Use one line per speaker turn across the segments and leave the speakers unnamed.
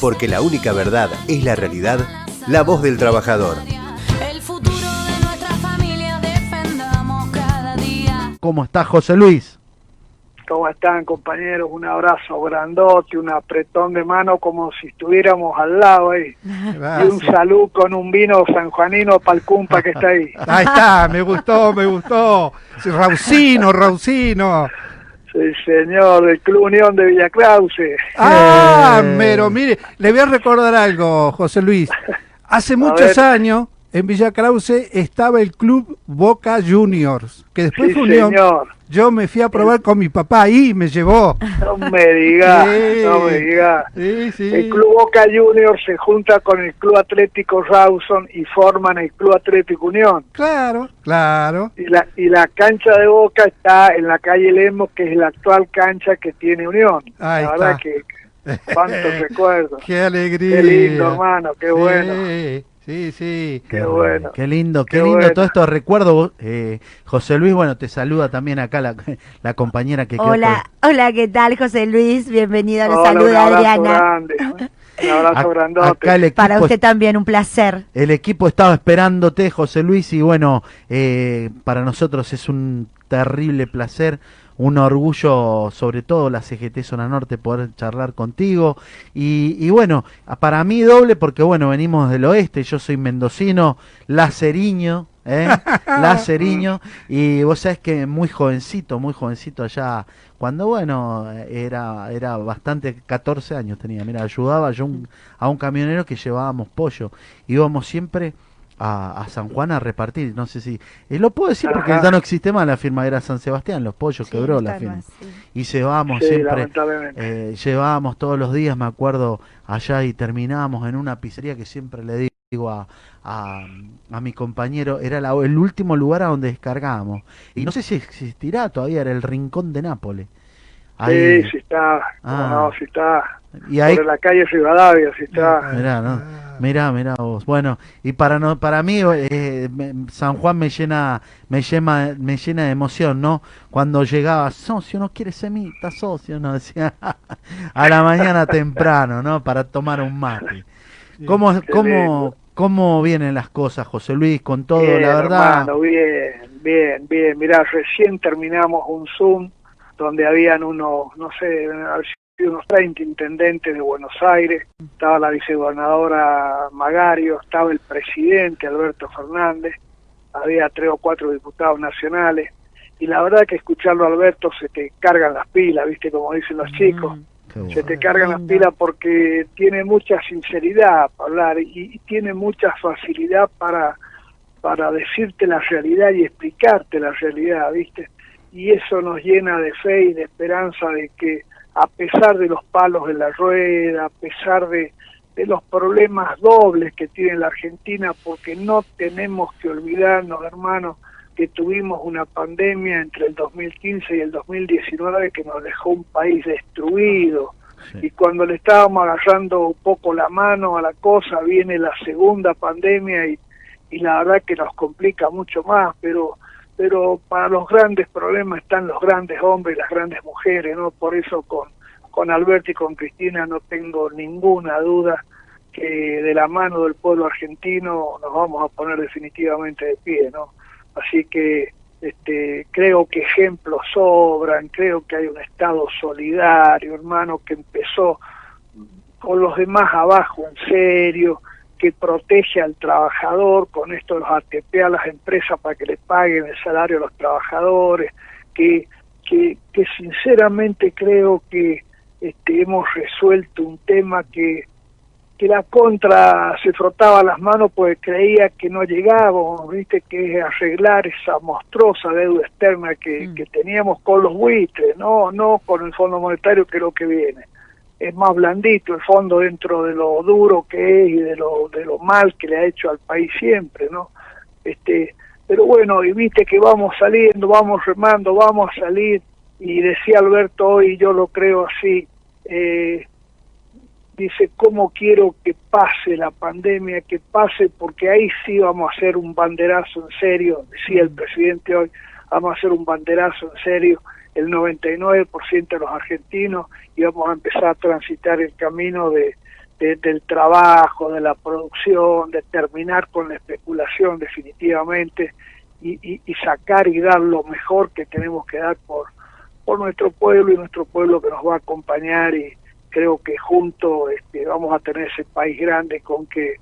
porque la única verdad es la realidad, la voz del trabajador.
El futuro de nuestra familia defendamos cada día.
¿Cómo está José Luis?
¿Cómo están compañeros? Un abrazo grandote, un apretón de mano como si estuviéramos al lado ahí. Y un salud con un vino sanjuanino palcumpa que está ahí.
Ahí está, me gustó, me gustó. Raucino, Raucino.
Sí, señor, del Club Unión de Villa Clause.
Ah, pero mire, le voy a recordar algo, José Luis. Hace muchos
ver.
años en Villa Krause estaba el club Boca Juniors, que después
Sí,
fue Unión.
señor.
Yo me fui a probar con mi papá ahí y me llevó.
No me diga,
Sí.
no me diga.
Sí, sí.
El Club Boca Juniors se junta con el Club Atlético Rawson y forman el Club Atlético Unión.
Claro, claro.
Y la, y la cancha de Boca está en la calle Lemos, que es la actual cancha que tiene Unión.
Ahí
la verdad
está.
que cuántos recuerdos.
Qué alegría.
Qué lindo, hermano, qué bueno.
Sí, sí.
Qué bueno.
Qué lindo, qué,
Qué
lindo
bueno.
todo esto. Recuerdo, eh, José Luis, bueno, te saluda también acá la, la compañera que quedó
Hola, hola, ¿qué tal, José Luis? Bienvenido,
un
saluda
abrazo
Adriana.
grande. Un abrazo grandote.
acá el equipo,
Para usted también, un placer.
el equipo estaba esperándote, José Luis, y bueno, eh, para nosotros es un terrible placer, un orgullo, sobre todo la CGT Zona Norte, poder charlar contigo. Y, y bueno, para mí doble, porque bueno, venimos del oeste, yo soy mendocino, laceriño. ¿eh? Laceriño y vos sabés que muy jovencito, muy jovencito allá, cuando bueno, era, era bastante, 14 años tenía, mira, ayudaba yo un- a un camionero que llevábamos pollo, íbamos siempre a, a San Juan a repartir, no sé si, eh, lo puedo decir porque
Ajá.
ya no existe más la firma, era San Sebastián, los pollos
Sí,
quebró la firma,
más, sí.
y llevábamos
Sí,
siempre,
lamentablemente.
eh, llevábamos todos los días, me acuerdo, allá y terminábamos en una pizzería que siempre le digo a, a, a mi compañero, era la- el último lugar a donde descargábamos. Y no sé si existirá todavía, era el Rincón de Nápoles. Ahí-
Sí, sí está.
Ah.
No, sí está.
y ahí,
Por la calle Rivadavia, sí está.
mirá, ¿no? Mirá, mirá vos. Bueno, y para no, para mí eh, San Juan me llena, me llena, me llena de emoción, ¿no? Cuando llegaba, socio, no quiere semita, socio, no decía a la mañana temprano, ¿no? Para tomar un mate. ¿Cómo, cómo, cómo vienen las cosas, José Luis, con todo,
Bien,
la verdad?
hermano, bien, bien, bien. Mirá, recién terminamos un Zoom donde habían unos, no sé, sido unos 30 intendentes de Buenos Aires, estaba la vicegobernadora Magario, estaba el presidente Alberto Fernández, había tres o cuatro diputados nacionales, y la verdad que escucharlo a Alberto se te cargan las pilas, viste, como dicen los chicos.
Mm,
bueno.
se te cargan las pilas porque tiene mucha sinceridad para hablar y, y tiene mucha facilidad para para decirte la realidad y explicarte la realidad, ¿viste? Y eso nos llena de fe y de esperanza de que a pesar de los palos en la rueda, a pesar de, de los problemas dobles que tiene la Argentina, porque no tenemos que olvidarnos, hermanos, que tuvimos una pandemia entre el 2015 y el 2019 que nos dejó un país destruido.
Sí.
Y cuando le estábamos agarrando un poco la mano a la cosa, viene la segunda pandemia y, y la verdad que nos complica mucho más, pero pero para los grandes problemas están los grandes hombres y las grandes mujeres, ¿no? Por eso con, con Alberto y con Cristina no tengo ninguna duda que de la mano del pueblo argentino nos vamos a poner definitivamente de pie, ¿no? Así que este, creo que ejemplos sobran, creo que hay un Estado solidario, hermano, que empezó con los demás abajo en serio, que protege al trabajador, con esto los ATP a las empresas para que le paguen el salario a los trabajadores, que, que, que sinceramente creo que este, hemos resuelto un tema que, que la contra se frotaba las manos porque creía que no llegábamos, viste, que es arreglar esa monstruosa deuda externa que,
Mm.
que teníamos con los buitres, no, no con el Fondo Monetario que es lo que viene. Es más blandito el fondo dentro de lo duro que es y de lo, de lo mal que le ha hecho al país siempre, ¿no? Este, pero bueno, y viste que vamos saliendo, vamos remando, vamos a salir, y decía Alberto hoy, yo lo creo así, eh, dice cómo quiero que pase la pandemia, que pase, porque ahí sí vamos a hacer un banderazo en serio, decía el presidente hoy, vamos a hacer un banderazo en serio, el 99% de los argentinos, y vamos a empezar a transitar el camino de, de- del trabajo, de la producción, de terminar con la especulación definitivamente y, y- y sacar y dar lo mejor que tenemos que dar por, por nuestro pueblo y nuestro pueblo que nos va a acompañar y creo que juntos este, vamos a tener ese país grande con que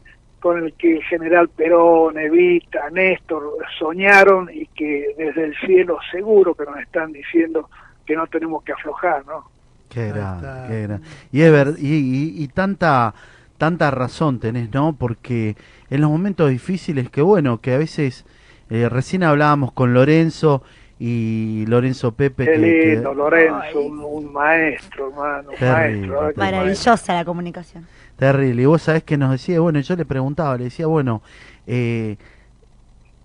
con el que el general Perón, Evita, Néstor soñaron y que desde el cielo seguro que nos están diciendo que no tenemos que aflojar, ¿no?
Qué
está.
qué grande. Y, y, y- y tanta, tanta razón tenés, ¿no? Porque en los momentos difíciles, que bueno, que a veces eh, recién hablábamos con Lorenzo y Lorenzo Pepe.
Qué
que- que-
lindo, Lorenzo, un, un maestro, hermano, un maestro. ¿verdad que
Maravillosa la comunicación.
Terrible. Y vos sabés que nos decía, bueno, yo le preguntaba, le decía, bueno, eh,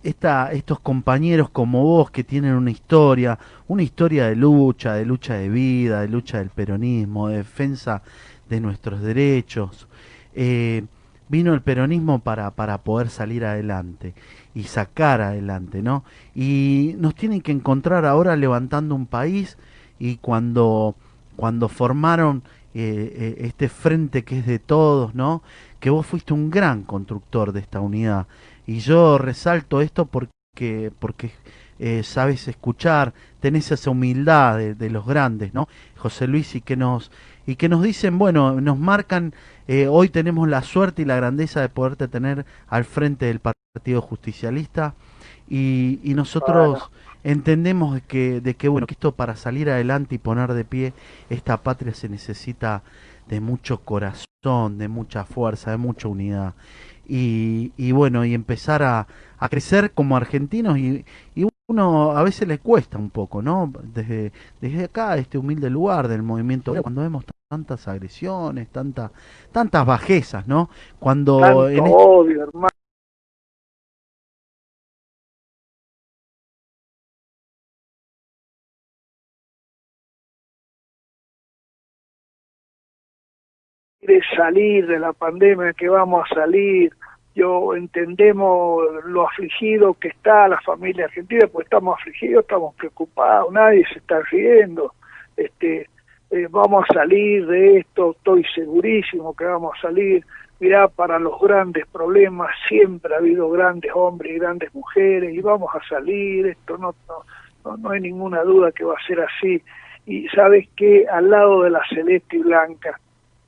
esta, estos compañeros como vos que tienen una historia, una historia de lucha, de lucha de vida, de lucha del peronismo, de defensa de nuestros derechos, eh, vino el peronismo para, para poder salir adelante y sacar adelante, ¿no? Y nos tienen que encontrar ahora levantando un país y cuando, cuando formaron eh, eh, este frente que es de todos, ¿no? Que vos fuiste un gran constructor de esta unidad. Y yo resalto esto porque, porque eh, sabes escuchar, tenés esa humildad de, los grandes, ¿no? José Luis, y que nos, y que nos dicen, bueno, nos marcan, hoy tenemos la suerte y la grandeza de poderte tener al frente del Partido Justicialista. Y, y nosotros. Entendemos de que, de que bueno que esto para salir adelante y poner de pie esta patria se necesita de mucho corazón, de mucha fuerza, de mucha unidad. Y, y bueno, y empezar a, a crecer como argentinos y, y uno a veces le cuesta un poco, ¿no? Desde, desde acá, este humilde lugar del movimiento, cuando vemos tantas agresiones, tanta, tantas bajezas, ¿no? Cuando
Tanto
en este-
odio, hermano. Quiere salir de la pandemia, que vamos a salir. Yo entendemos lo afligido que está la familia argentina, pues estamos afligidos, estamos preocupados, nadie se está riendo. Este, eh, vamos a salir de esto, estoy segurísimo que vamos a salir. Mirá, para los grandes problemas siempre ha habido grandes hombres y grandes mujeres y vamos a salir, esto no, no, no hay ninguna duda que va a ser así. Y sabes que al lado de la celeste y blanca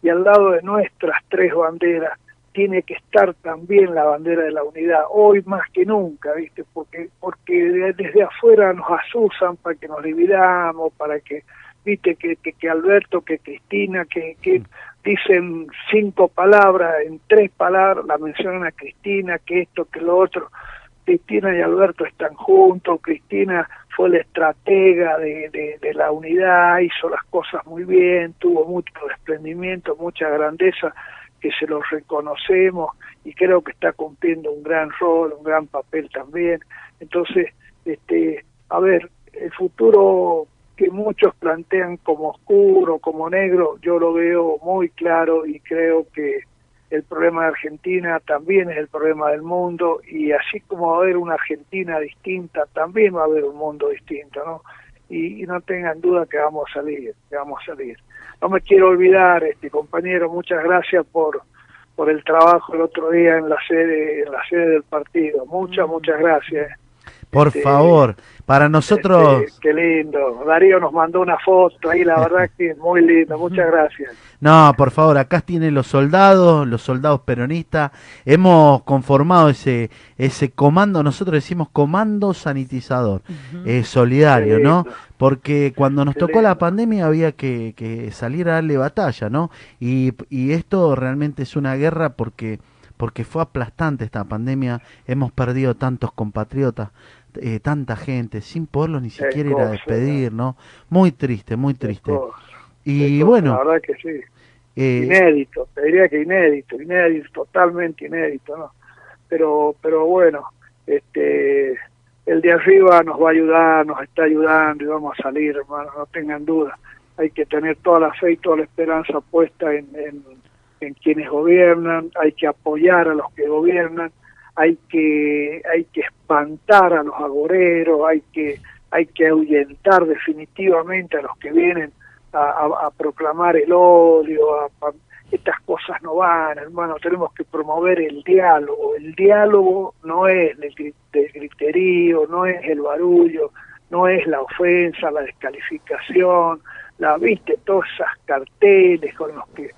y al lado de nuestras tres banderas tiene que estar también la bandera de la unidad, hoy más que nunca, ¿viste? Porque, porque de- desde afuera nos asusan para que nos dividamos, para que, ¿viste? Que, que, que Alberto, que Cristina, que, que dicen cinco palabras, en tres palabras la mencionan a Cristina, que esto, que lo otro. Cristina y Alberto están juntos, Cristina fue la estratega de, de, la unidad, hizo las cosas muy bien, tuvo mucho desprendimiento, mucha grandeza, que se lo reconocemos y creo que está cumpliendo un gran rol, un gran papel también. Entonces, este, a ver, el futuro que muchos plantean como oscuro, como negro, yo lo veo muy claro y creo que el problema de Argentina también es el problema del mundo y así como va a haber una Argentina distinta, también va a haber un mundo distinto, ¿no? Y, y no tengan duda que vamos a salir, que vamos a salir. No me quiero olvidar, este compañero, muchas gracias por por el trabajo el otro día en la sede en la sede del partido. Muchas, muchas gracias.
Por
este,
favor, para nosotros...
Este, qué lindo. Darío nos mandó una foto ahí, la verdad que es muy lindo. Muchas gracias.
No, por favor, acá tienen los soldados, los soldados peronistas. Hemos conformado ese ese comando, nosotros decimos comando sanitizador, eh, solidario, ¿no? Porque cuando nos
Qué
tocó la pandemia había que, que salir a darle batalla, ¿no? Y, y esto realmente es una guerra porque porque fue aplastante esta pandemia. Hemos perdido tantos compatriotas, eh, tanta gente, sin poderlos ni siquiera ir a despedir, ¿no? Muy triste, muy triste.
cosa,
Y
cosa,
bueno,
La verdad que sí.
eh,
inédito, te diría que inédito, inédito, totalmente inédito, ¿no? Pero, pero bueno, este, el de arriba nos va a ayudar, nos está ayudando y vamos a salir, hermano, no tengan duda. Hay que tener toda la fe y toda la esperanza puesta en, en, en quienes gobiernan, hay que apoyar a los que gobiernan, hay que, hay que espantar a los agoreros, hay que, hay que ahuyentar definitivamente a los que vienen a, a- a proclamar el odio, a, a- estas cosas no van, hermano, tenemos que promover el diálogo. El diálogo no es gri- del griterío, no es el barullo, no es la ofensa, la descalificación, la viste, todas esas carteles con los que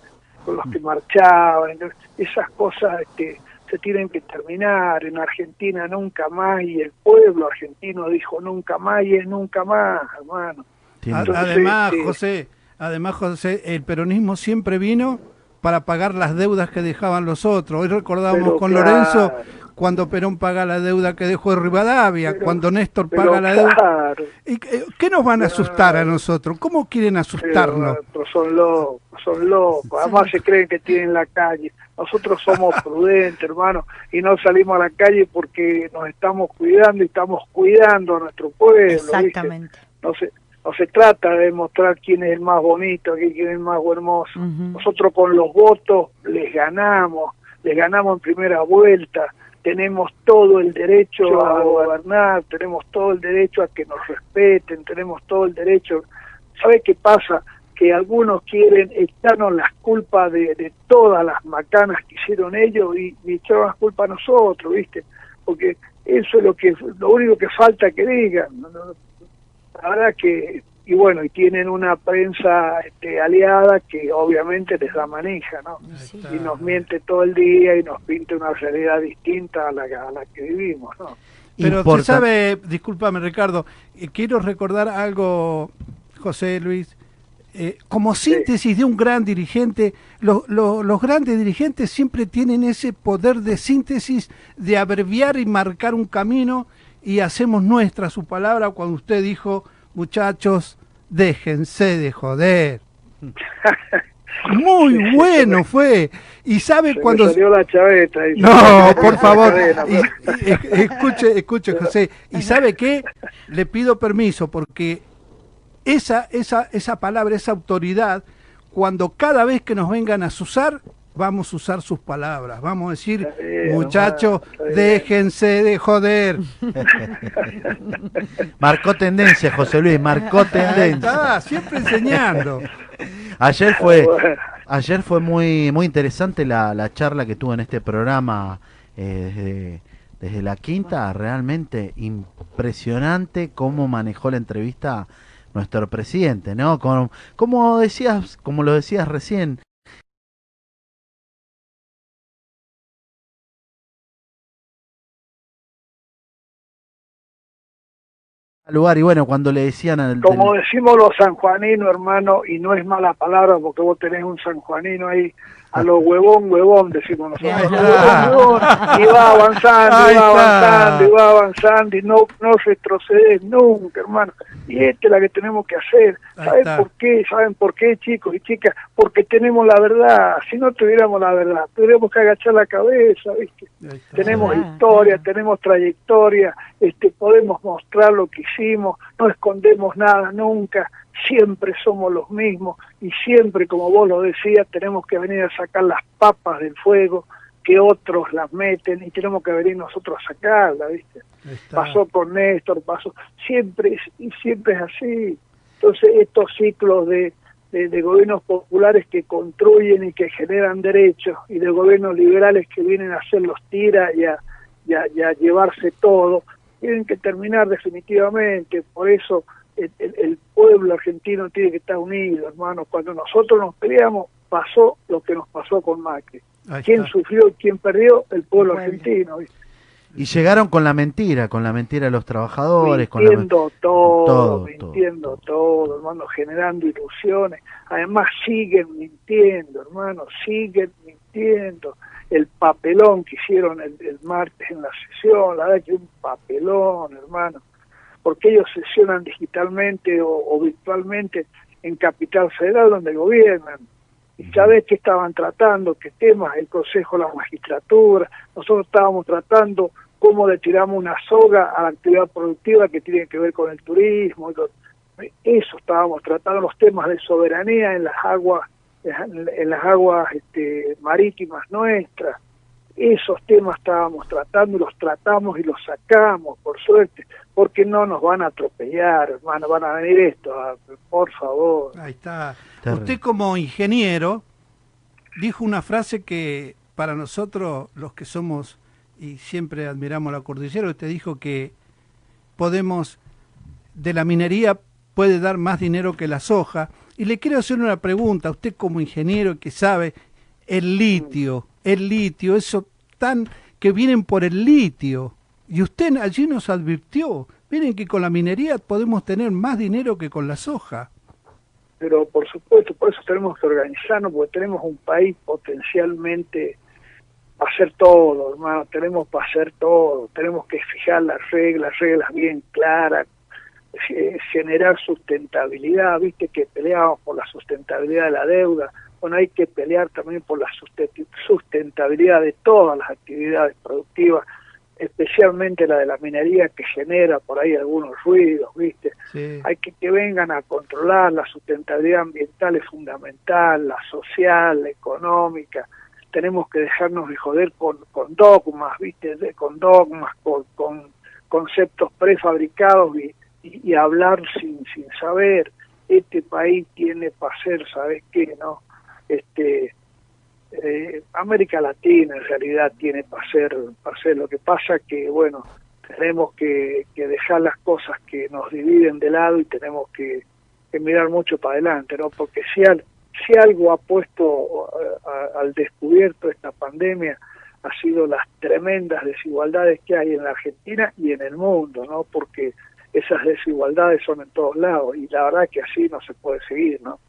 con los que marchaban, entonces, esas cosas este, se tienen que terminar en Argentina nunca más y el pueblo argentino dijo nunca más y es nunca más, hermano. Entonces,
además,
este-
José, además, José, el peronismo siempre vino para pagar las deudas que dejaban los otros. Hoy recordamos
Pero
con
claro.
Lorenzo cuando Perón paga la deuda que dejó de Rivadavia,
Pero-
cuando Néstor paga la deuda.
claro,
¿Y qué, qué nos van a asustar a nosotros? ¿Cómo quieren
pero,
asustarnos?
pero son locos, son locos. Además se creen que tienen la calle. Nosotros somos prudentes, hermano, y no salimos a la calle porque nos estamos cuidando y estamos cuidando a nuestro pueblo. ¿viste?
Exactamente.
no se no se trata de demostrar quién es el más bonito, quién es el más hermoso. Nosotros con los votos les ganamos, les ganamos en primera vuelta. Tenemos todo el derecho a gobernar, tenemos todo el derecho a que nos respeten, tenemos todo el derecho. ¿Sabe qué pasa? Que algunos quieren echarnos las culpas de, de todas las macanas que hicieron ellos y, y echarnos las culpas a nosotros, ¿viste? Porque eso es lo que lo único que falta que digan. La verdad que y bueno y tienen una prensa este, aliada que obviamente les da manija no
Sí.
y nos miente todo el día y nos pinta una realidad distinta a la, a la que vivimos no
Pero
Importa-
se sabe, discúlpame Ricardo, eh, quiero recordar algo, José Luis. Eh, como síntesis de un gran dirigente, lo- lo- los grandes dirigentes siempre tienen ese poder de síntesis, de abreviar y marcar un camino, y hacemos nuestra su palabra cuando usted dijo, muchachos, déjense de joder. Muy bueno fue. Y sabe
se
cuando...
me salió la chaveta.
No, por favor.
cadena,
Y-
pero-
y- e- escuche, escuche, José. ¿Y sabe qué? Le pido permiso porque esa, esa, esa palabra, esa autoridad, cuando cada vez que nos vengan a usar, vamos a usar sus palabras. Vamos a decir,
bien,
muchachos, déjense de joder.
Marcó tendencia, José Luis, marcó tendencia.
está, siempre enseñando.
Ayer fue,
Bueno.
ayer fue muy, muy interesante la, la charla que tuve en este programa eh, desde, desde la quinta. Realmente impresionante cómo manejó la entrevista nuestro presidente, ¿no? Con, como decías, como lo decías recién, lugar y bueno, cuando le decían
como decimos los sanjuaninos hermano y no es mala palabra porque vos tenés un sanjuanino ahí a lo huevón huevón decimos nosotros
Ahí
"A lo
está.
huevón, huevón", y va avanzando
Ahí
y va avanzando y va avanzando y no no retrocedes nunca hermano y esta es la que tenemos que hacer
Ahí
¿saben
está.
por qué? ¿saben por qué chicos y chicas? porque tenemos la verdad si no tuviéramos la verdad tendríamos que agachar la cabeza ¿viste? Tenemos
Claro,
historia, tenemos trayectoria, este, podemos mostrar lo que hicimos, no escondemos nada nunca, siempre somos los mismos y siempre, como vos lo decías, tenemos que venir a sacar las papas del fuego que otros las meten y tenemos que venir nosotros a sacarlas, ¿viste?
Está.
Pasó con Néstor, pasó, siempre es, y siempre es así. Entonces estos ciclos de, de, de gobiernos populares que construyen y que generan derechos y de gobiernos liberales que vienen a hacer los tiras y a, y a- y a llevarse todo, tienen que terminar definitivamente. Por eso el, el- pueblo argentino tiene que estar unido, hermano. Cuando nosotros nos peleamos, pasó lo que nos pasó con Macri. ¿Quién sufrió y quién perdió? El pueblo argentino.
y llegaron con la mentira, con la mentira de los trabajadores, con la
mintiendo todo,
todo,
mintiendo todo. hermano, generando ilusiones. Además siguen mintiendo, hermano, siguen mintiendo. El papelón que hicieron el, el martes en la sesión, la verdad que un papelón, hermano, porque ellos sesionan digitalmente o, o virtualmente en Capital Federal donde gobiernan. Y sabes que estaban tratando, qué temas, el Consejo de la Magistratura, nosotros estábamos tratando cómo le tiramos una soga a la actividad productiva que tiene que ver con el turismo. Eso estábamos tratando, los temas de soberanía en las aguas, en las aguas este, marítimas nuestras. Esos temas estábamos tratando y los tratamos y los sacamos, por suerte, porque no nos van a atropellar, hermano, van a venir esto, por favor.
Ahí está. Usted como ingeniero, dijo una frase que para nosotros, los que somos y siempre admiramos la cordillera, usted dijo que podemos, de la minería puede dar más dinero que la soja. Y le quiero hacer una pregunta, usted como ingeniero que sabe, el litio, el litio, eso tan que vienen por el litio. Y usted allí nos advirtió, miren que con la minería podemos tener más dinero que con la soja.
Pero por supuesto, por eso tenemos que organizarnos, porque tenemos un país potencialmente para hacer todo, hermano, tenemos para hacer todo, tenemos que fijar las reglas, reglas bien claras, eh, generar sustentabilidad, viste que peleamos por la sustentabilidad de la deuda, bueno, hay que pelear también por la susten- sustentabilidad de todas las actividades productivas, especialmente la de la minería que genera por ahí algunos ruidos, viste,
Sí.
hay que que vengan a controlar la sustentabilidad ambiental es fundamental, la social, la económica. Tenemos que dejarnos de joder con, con dogmas, ¿viste? De- con dogmas, con, con conceptos prefabricados y, y, y hablar sin, sin saber. Este país tiene para ser, ¿sabes qué? no este eh, América Latina en realidad tiene para ser. Lo que pasa que, bueno, tenemos que, que dejar las cosas que nos dividen de lado y tenemos que, mirar mucho para adelante, ¿no? Porque si, al- si algo ha puesto a- al descubierto esta pandemia ha sido las tremendas desigualdades que hay en la Argentina y en el mundo, ¿no? Porque esas desigualdades son en todos lados y la verdad que así no se puede seguir, ¿no?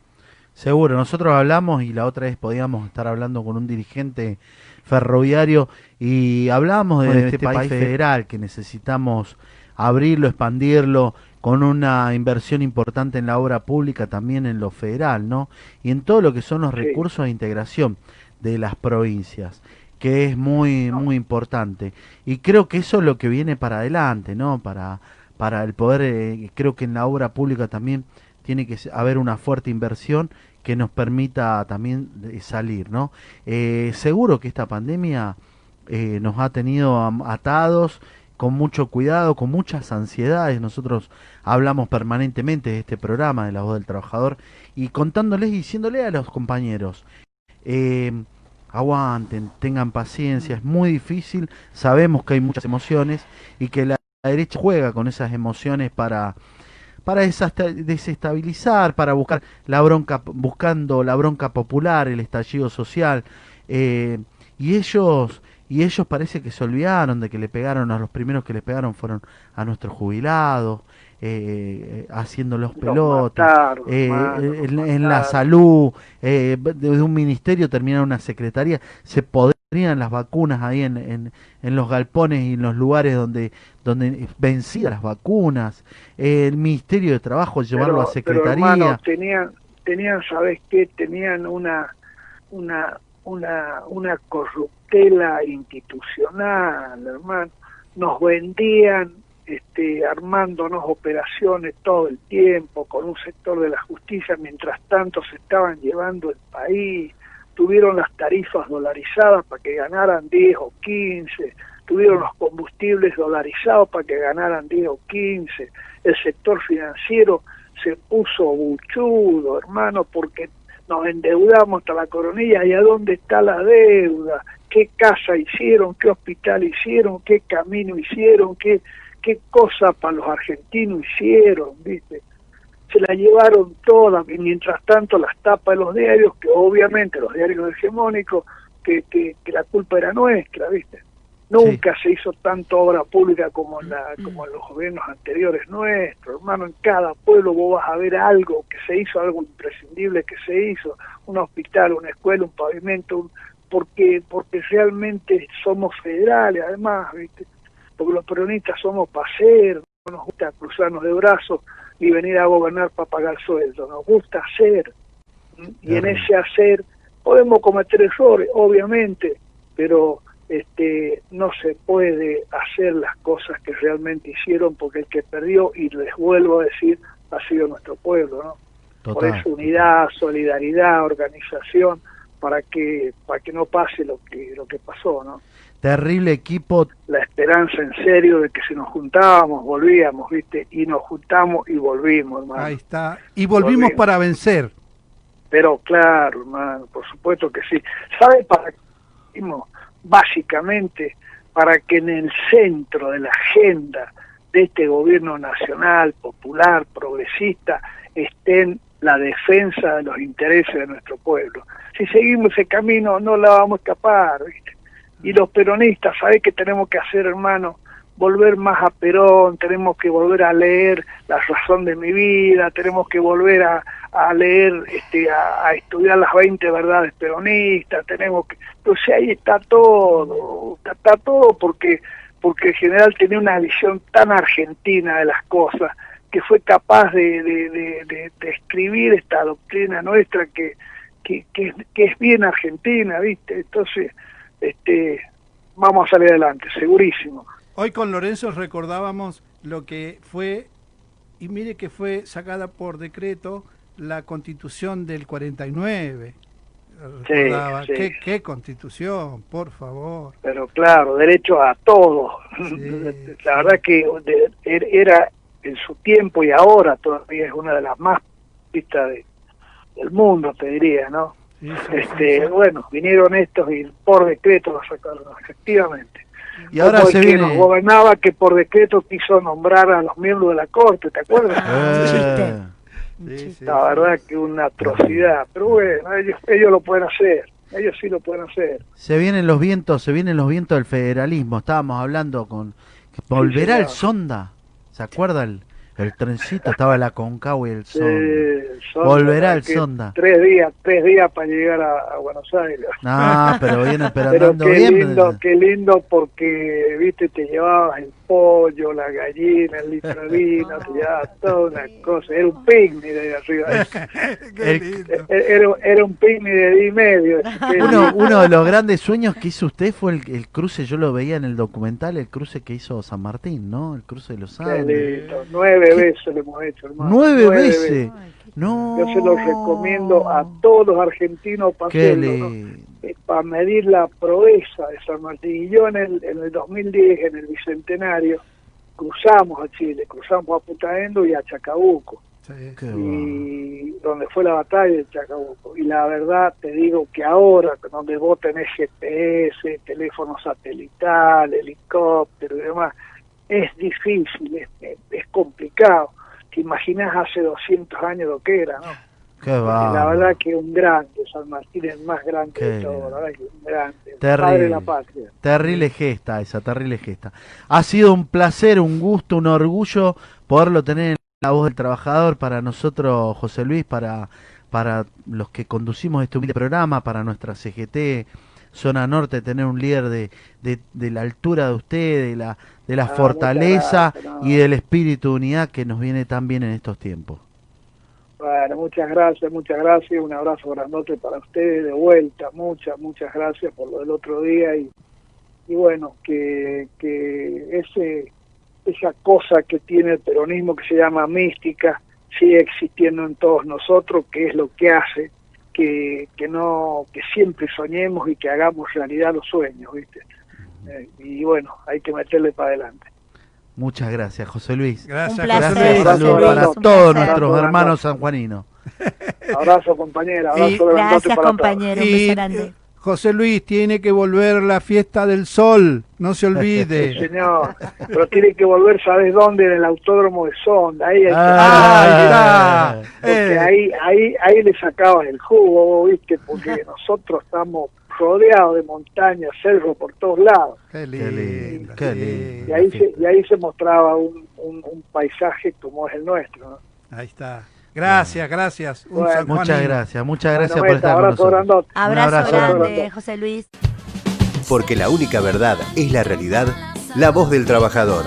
Seguro, nosotros hablamos y la otra vez podíamos estar hablando con un dirigente ferroviario y hablábamos de este,
este
país
país fe-
federal que necesitamos abrirlo, expandirlo con una inversión importante en la obra pública, también en lo federal, ¿no? Y en todo lo que son los
Sí.
recursos de integración de las provincias, que es muy muy importante. Y creo que eso es lo que viene para adelante, ¿no? Para para el poder eh, creo que en la obra pública también tiene que haber una fuerte inversión que nos permita también eh, salir, ¿no? Eh, seguro que esta pandemia eh, nos ha tenido atados con mucho cuidado, con muchas ansiedades. Nosotros hablamos permanentemente de este programa de la voz del trabajador y contándoles y diciéndole a los compañeros, aguanten, tengan paciencia, es muy difícil, sabemos que hay muchas emociones y que la derecha juega con esas emociones para para desestabilizar, para buscar la bronca, buscando la bronca popular, el estallido social, eh, y ellos, y ellos parece que se olvidaron de que le pegaron a los primeros que le pegaron fueron a nuestros jubilados, eh, haciéndolos
Nos
pelotas,
mataron,
eh, en, en la salud, eh, desde un ministerio terminar una secretaría, se podrían las vacunas ahí en, en, en los galpones y en los lugares donde, donde vencían las vacunas, el Ministerio de Trabajo llevarlo a
Pero- pero,
secretaría.
hermano, tenían, tenían, ¿sabes qué? Tenían una, una, una, una corruptela institucional, hermano. Nos vendían este, armándonos operaciones todo el tiempo con un sector de la justicia, mientras tanto se estaban llevando el país, tuvieron las tarifas dolarizadas para que ganaran 10 o 15, tuvieron los combustibles dolarizados para que ganaran 10 o 15, el sector financiero se puso buchudo, hermano, porque nos endeudamos hasta la coronilla. Y a dónde está la deuda, qué casa hicieron, qué hospital hicieron, qué camino hicieron, qué, qué cosa para los argentinos hicieron, ¿viste? Se la llevaron todas, y mientras tanto las tapas de los diarios, que obviamente los diarios hegemónicos, que, que, que la culpa era nuestra, ¿viste? Nunca se hizo tanta obra pública como en, la, como en los gobiernos anteriores nuestros, hermano. En cada pueblo vos vas a ver algo que se hizo, algo imprescindible que se hizo, un hospital, una escuela, un pavimento, un- porque porque realmente somos federales, además, ¿viste? Porque los peronistas somos para hacer, no nos gusta cruzarnos de brazos ni venir a gobernar para pagar sueldo, nos gusta hacer. Y en ese hacer podemos cometer errores, obviamente, pero este no se puede hacer las cosas que realmente hicieron porque el que perdió y les vuelvo a decir ha sido nuestro pueblo no por eso unidad solidaridad organización para que para que no pase lo que lo que pasó no
Terrible equipo,
la esperanza en serio de que si nos juntábamos volvíamos viste y nos juntamos y volvimos hermano
Ahí está. Y volvimos
Volvimos.
para vencer.
Pero claro, hermano, por supuesto que sí. ¿Sabe para qué? Básicamente para que en el centro de la agenda de este gobierno nacional, popular, progresista, estén la defensa de los intereses de nuestro pueblo. Si seguimos ese camino no la vamos a escapar, ¿viste? Y los peronistas, ¿sabés qué tenemos que hacer, hermano? Volver más a Perón, tenemos que volver a leer La razón de mi vida, tenemos que volver a, a leer, este, a, estudiar las 20 verdades peronistas, tenemos que... Entonces ahí está todo, está, todo porque porque el general tenía una visión tan argentina de las cosas que fue capaz de, de, de, escribir esta doctrina nuestra que, que, que, que es bien argentina, ¿viste? Entonces, este, vamos a salir adelante, segurísimo.
Hoy con Lorenzo recordábamos lo que fue, y mire que fue sacada por decreto la constitución del 49.
Sí.
¿Qué, qué constitución, por favor.
Pero claro, derecho a todo.
Sí,
La verdad que er- era en su tiempo y ahora todavía es una de las más vistas de- del mundo, te diría, ¿no?
Sí, sí, sí,
Este,
sí.
bueno, vinieron estos y por decreto lo sacaron, efectivamente.
Y ahora
el
se
que
viene.
nos gobernaba que por decreto quiso nombrar a los miembros de la corte, ¿te acuerdas?
Sí, sí,
La verdad que una atrocidad, pero bueno, ellos, ellos lo pueden hacer, ellos sí lo pueden hacer.
se vienen los vientos, se vienen los vientos del federalismo. Estábamos hablando con volverá el
señor.
sonda. ¿Se acuerda el, el trencito? Estaba la Concagua y el sonda. Volverá el sonda.
Tres días, tres días para llegar a, a Buenos Aires.
No, pero viene pero
Pero qué
bien.
lindo, qué lindo porque, viste, te llevabas el pollo, la gallina, el litro de vino, te llevabas toda una cosa. Era un picnic de ahí arriba.
Qué
El-
lindo.
Era, era un picnic de día y medio. ese
Uno, uno de los grandes sueños que hizo usted fue el, el cruce, yo lo veía en el documental, el cruce que hizo San Martín, ¿no? El cruce de los
Qué
Andes.
lindo. Nueve veces lo hemos hecho, hermano.
Nueve veces. No.
Yo se lo recomiendo a todos los argentinos para
Qué
hacerlo, ¿no? Eh, para medir la proeza de San Martín. Y yo en el, en el 2010, en el Bicentenario, cruzamos a Chile, cruzamos a Putaendo y a Chacabuco,
Sí.
Qué va.
y donde fue la batalla de Chacabuco. Y la verdad te digo que ahora, donde vos tenés GPS, teléfono satelital, helicóptero y demás, es difícil, es, es- es complicado. Te imaginas hace 200 años lo que era, ¿no?
Qué
Porque
va.
la verdad que un grande, San Martín es más grande
Qué
de todos, la verdad que un grande,
Terrible.
padre de la patria.
Terrible gesta esa, terrible gesta. Ha sido un placer, un gusto, un orgullo poderlo tener en la voz del trabajador para nosotros, José Luis, para, para los que conducimos este humilde programa, para nuestra CGT Zona Norte, tener un líder de, de, de la altura de usted, de la, de la
Ah,
fortaleza
muchas gracias, no.
y del espíritu de unidad que nos viene tan bien en estos tiempos.
Bueno, muchas gracias, muchas gracias, un abrazo grandote para ustedes de vuelta, muchas, muchas gracias por lo del otro día y, y bueno, que, que ese, esa cosa que tiene el peronismo que se llama mística sigue existiendo en todos nosotros, que es lo que hace que, que no, que siempre soñemos y que hagamos realidad los sueños, ¿viste? Eh, y bueno, hay que meterle para adelante.
Muchas gracias, José Luis.
Gracias,
Un placer,
Gracias, saludos para
Un
todos
placer.
nuestros hermanos sanjuaninos.
Abrazo compañera, abrazo
Gracias,
para
compañero.
Y. José Luis tiene que volver la fiesta del sol, no se
Sí,
olvide.
señor, pero tiene que volver, ¿sabes dónde? En el autódromo de Sonda, ahí hay que-
Ah,
ahí está.
porque
Eh,
ahí, ahí, ahí le sacabas el jugo, vos, ¿viste? Porque nosotros estamos rodeados de montañas, cerros por todos lados,
Qué
lindo,
lindo,
qué lindo.
y ahí se, y ahí se mostraba un, un, un paisaje como es el nuestro, ¿no?
Ahí está. Gracias, gracias. Un
Bueno.
sanjuanino.
Muchas gracias, muchas gracias
Bueno,
por estar con
abrazo
nosotros.
grandote.
Abrazo,
abrazo
grande,
grande.
José Luis.
Porque la única verdad es la realidad, la voz del trabajador.